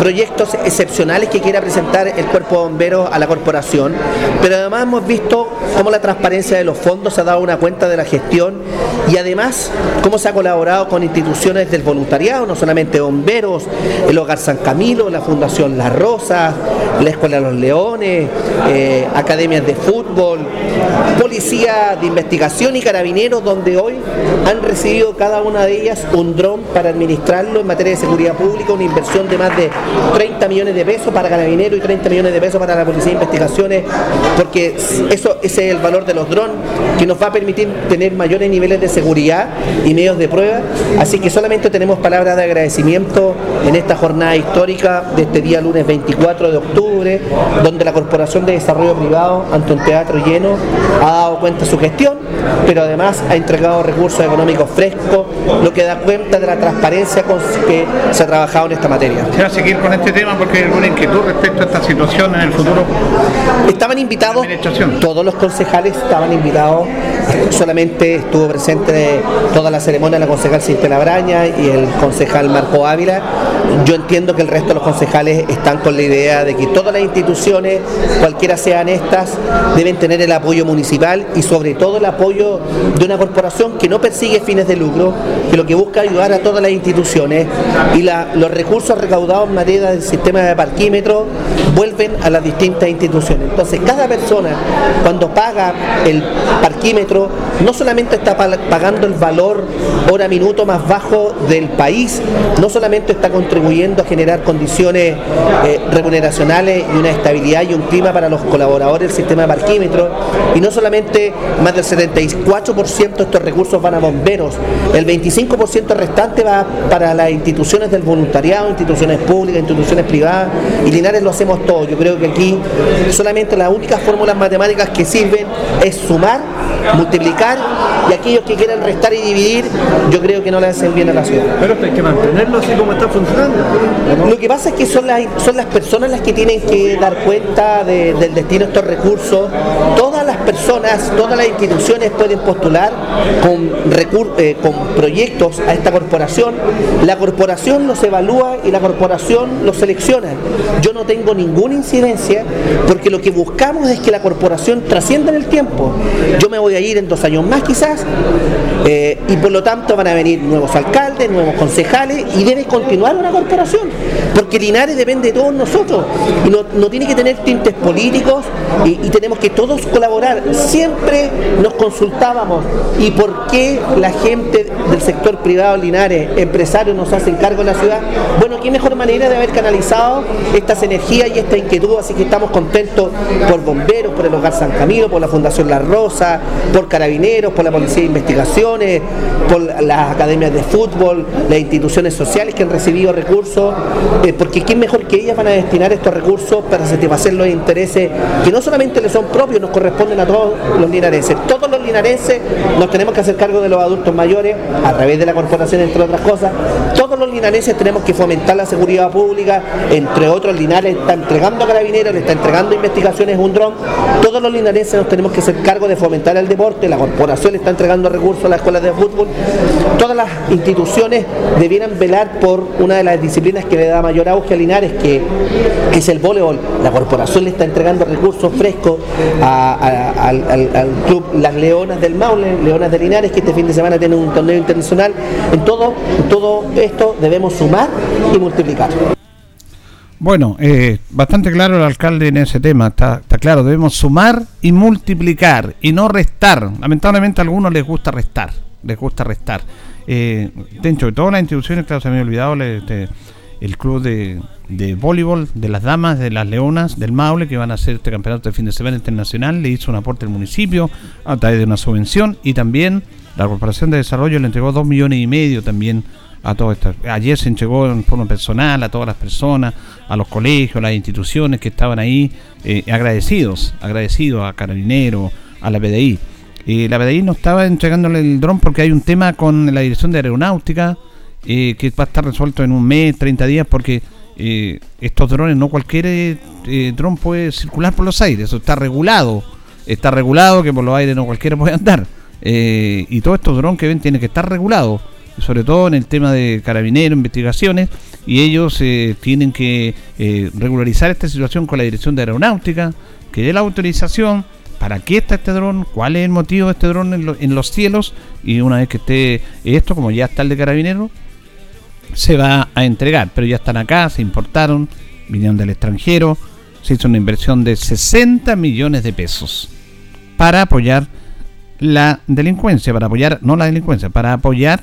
proyectos excepcionales que quiera presentar el cuerpo de bomberos a la corporación, pero además hemos visto cómo la transparencia de los fondos se ha dado una cuenta de la gestión y además cómo se ha colaborado con instituciones del voluntariado, no solamente bomberos, el Hogar San Camilo, la Fundación La Roca, Rosas, la Escuela de los Leones, eh, academias de fútbol, policía de investigación y carabineros, donde hoy han recibido cada una de ellas un dron para administrarlo en materia de seguridad pública, una inversión de más de 30 millones de pesos para carabineros y 30 millones de pesos para la policía de investigaciones, porque eso ese es el valor de los drones que nos va a permitir tener mayores niveles de seguridad y medios de prueba. Así que solamente tenemos palabras de agradecimiento en esta jornada histórica de este día lunes 24 de octubre, donde la Corporación de Desarrollo Privado, ante un teatro lleno, ha dado cuenta de su gestión, pero además ha entregado recursos económicos frescos, lo que da cuenta de la transparencia con que se ha trabajado en esta materia. Se va a seguir con este tema porque hay alguna inquietud respecto a esta situación en el futuro. Estaban invitados, todos los concejales estaban invitados, solamente estuvo presente toda la ceremonia la concejal Cintia Braña y el concejal Marco Ávila. Yo entiendo que el resto de los concejales están con la idea de que todas las instituciones, cualquiera sean estas, deben tener el apoyo municipal y sobre todo el apoyo de una corporación que no persigue fines de lucro, que lo que busca ayudar a todas las instituciones y los recursos recaudados en materia del sistema de parquímetro vuelven a las distintas instituciones. Entonces, cada persona cuando paga el parquímetro no solamente está pa- pagando el valor hora minuto más bajo del país, no solamente está contribuyendo a generar condiciones eh, remuneracionales y una estabilidad y un clima para los colaboradores del sistema de parquímetro, y no solamente más del 74% de estos recursos van a bomberos, el 25% restante va para las instituciones del voluntariado, instituciones públicas, instituciones privadas, y Linares lo hacemos todo. Yo creo que aquí solamente las únicas fórmulas matemáticas que sirven es sumar, multiplicar, y aquellos que quieran restar y dividir, yo creo que no le hacen bien a la ciudad. Pero hay que mantenerlo así como está funcionando. Lo que pasa es que son las, son las personas las que tienen que dar cuenta de- del destino de estos recursos. Todas las personas, todas las instituciones pueden postular con, recur- eh, con proyectos a esta corporación. La corporación los evalúa y la corporación los selecciona. Yo no tengo ninguna incidencia porque lo que buscamos es que la corporación trascienda en el tiempo. Yo me voy a ir en dos años más quizás eh, y por lo tanto van a venir nuevos alcaldes, nuevos concejales y debe continuar una corporación, porque Linares depende de todos nosotros y no, no tiene que tener tintes políticos y tenemos que todos colaborar. Siempre nos consultábamos y por qué la gente del sector privado Linares, empresarios nos hacen cargo en la ciudad. Bueno, qué mejor manera de haber canalizado estas energías y esta inquietud, así que estamos contentos por bomberos, por el Hogar San Camilo, por la Fundación La Rosa, por carabineros, por la Policía de Investigaciones, por las academias de fútbol, las instituciones sociales que han recibido recursos, eh, porque quién mejor que ellas van a destinar estos recursos para satisfacer los intereses que no solamente les son propios, nos corresponden a todos los linarenses. Todos los linarenses nos tenemos que hacer cargo de los adultos mayores a través de la corporación, entre otras cosas. Todos los tenemos que fomentar la seguridad pública, entre otros Linares está entregando a carabineros, le está entregando investigaciones un dron. Todos los linarenses nos tenemos que hacer cargo de fomentar el deporte, la corporación le está entregando recursos a las escuelas de fútbol. Todas las instituciones debieran velar por una de las disciplinas que le da mayor auge a Linares, que es el voleibol. La corporación le está entregando recursos frescos al club Las Leonas del Maule, Leonas de Linares, que este fin de semana tiene un torneo internacional. En todo, en todo esto debemos sumar y multiplicar. Bueno, eh, bastante claro el alcalde en ese tema, está, claro, debemos sumar y multiplicar y no restar. Lamentablemente a algunos les gusta restar, les gusta restar. Eh, dentro de todas las instituciones, claro, se me había olvidado este, el club de, de voleibol de las damas, de las leonas, del Maule, que van a hacer este campeonato de fin de semana internacional, le hizo un aporte al municipio a través de una subvención y también la Corporación de Desarrollo le entregó dos millones y medio también a todo esto. Ayer se entregó en forma personal a todas las personas, a los colegios, a las instituciones que estaban ahí, eh, agradecidos, agradecidos a Carabinero, a la PDI. Eh, la PDI no estaba entregándole el dron porque hay un tema con la Dirección de Aeronáutica eh, que va a estar resuelto en un mes, 30 días, porque eh, estos drones, no cualquier dron puede circular por los aires, eso está regulado, está regulado que por los aires no cualquiera puede andar. Y todos estos drones que ven tienen que estar regulados, sobre todo en el tema de carabineros, investigaciones, y ellos eh, tienen que eh, regularizar esta situación con la Dirección de Aeronáutica, que dé la autorización, para qué está este dron, cuál es el motivo de este dron en, lo- en los cielos, y una vez que esté esto, como ya está el de carabineros, se va a entregar, pero ya están acá, se importaron vinieron del extranjero, se hizo una inversión de 60 millones de pesos para apoyar la delincuencia, para apoyar, no la delincuencia, para apoyar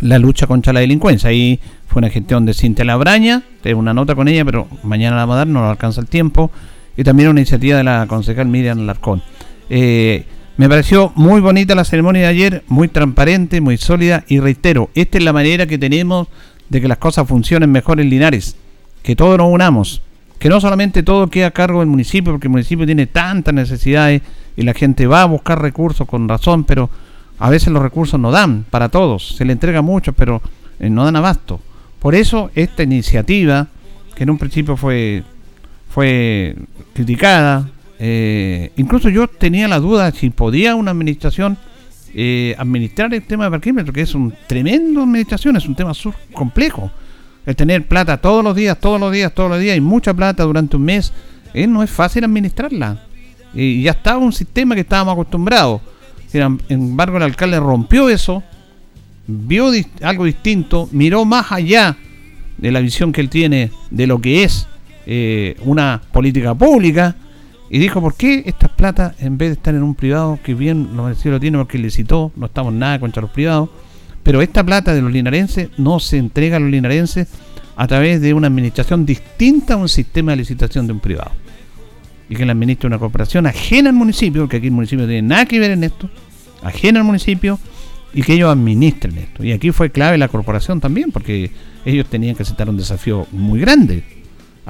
la lucha contra la delincuencia. Ahí fue una gestión de Cintia Labraña, tengo una nota con ella, pero mañana la vamos a dar, no nos alcanza el tiempo. Y también una iniciativa de la concejal Miriam Larcón. Eh, me pareció muy bonita la ceremonia de ayer, muy transparente, muy sólida. Y reitero, esta es la manera que tenemos de que las cosas funcionen mejor en Linares. Que todos nos unamos. Que no solamente todo quede a cargo del municipio, porque el municipio tiene tantas necesidades y la gente va a buscar recursos con razón, pero a veces los recursos no dan para todos. Se le entrega mucho, pero eh, no dan abasto. Por eso esta iniciativa, que en un principio fue, fue criticada, eh, incluso yo tenía la duda si podía una administración eh, administrar el tema de parquímetro, que es un tremendo administración, es un tema sur complejo. El tener plata todos los días, todos los días, todos los días y mucha plata durante un mes, eh, no es fácil administrarla. Y ya estaba un sistema que estábamos acostumbrados. Sin embargo, el alcalde rompió eso, vio algo distinto, miró más allá de la visión que él tiene de lo que es una política pública y dijo, ¿por qué estas plata, en vez de estar en un privado, que bien lo merecido lo tiene porque le citó, no estamos nada contra los privados, pero esta plata de los linarenses no se entrega a los linarenses a través de una administración distinta a un sistema de licitación de un privado. Y que la administre una corporación ajena al municipio, porque aquí el municipio no tiene nada que ver en esto, ajena al municipio, y que ellos administren esto. Y aquí fue clave la corporación también, porque ellos tenían que aceptar un desafío muy grande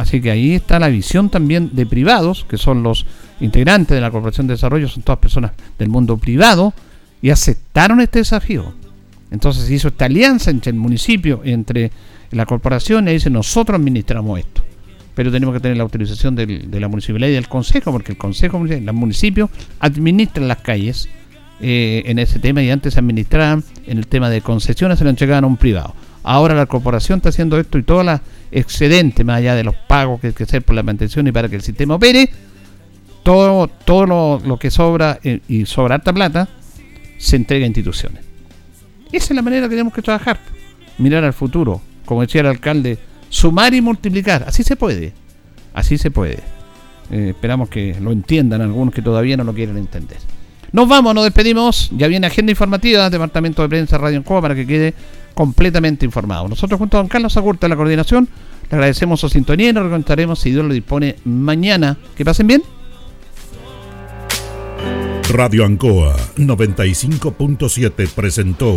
Así que ahí está la visión también de privados, que son los integrantes de la Corporación de Desarrollo, son todas personas del mundo privado, y aceptaron este desafío. Entonces se hizo esta alianza entre el municipio, entre la corporación, y dice nosotros administramos esto. Pero tenemos que tener la autorización de la municipalidad y del consejo, porque el consejo, el municipio administran las calles eh, en ese tema y antes se administraban en el tema de concesiones, se lo entregaban a un privado. Ahora la corporación está haciendo esto y todas las excedente, más allá de los pagos que hay que hacer por la mantención y para que el sistema opere, todo, todo lo, que sobra eh, y sobra harta plata se entrega a instituciones. Esa es la manera que tenemos que trabajar. Mirar al futuro, como decía el alcalde, sumar y multiplicar. Así se puede. Así se puede. Eh, esperamos que lo entiendan algunos que todavía no lo quieren entender. Nos vamos, nos despedimos. Ya viene agenda informativa, Departamento de Prensa Radio en Cuba para que quede completamente informado. Nosotros junto a don Carlos Agurta la coordinación, le agradecemos su sintonía y nos recontaremos si Dios lo dispone mañana. Que pasen bien. Radio Ancoa 95.7 presentó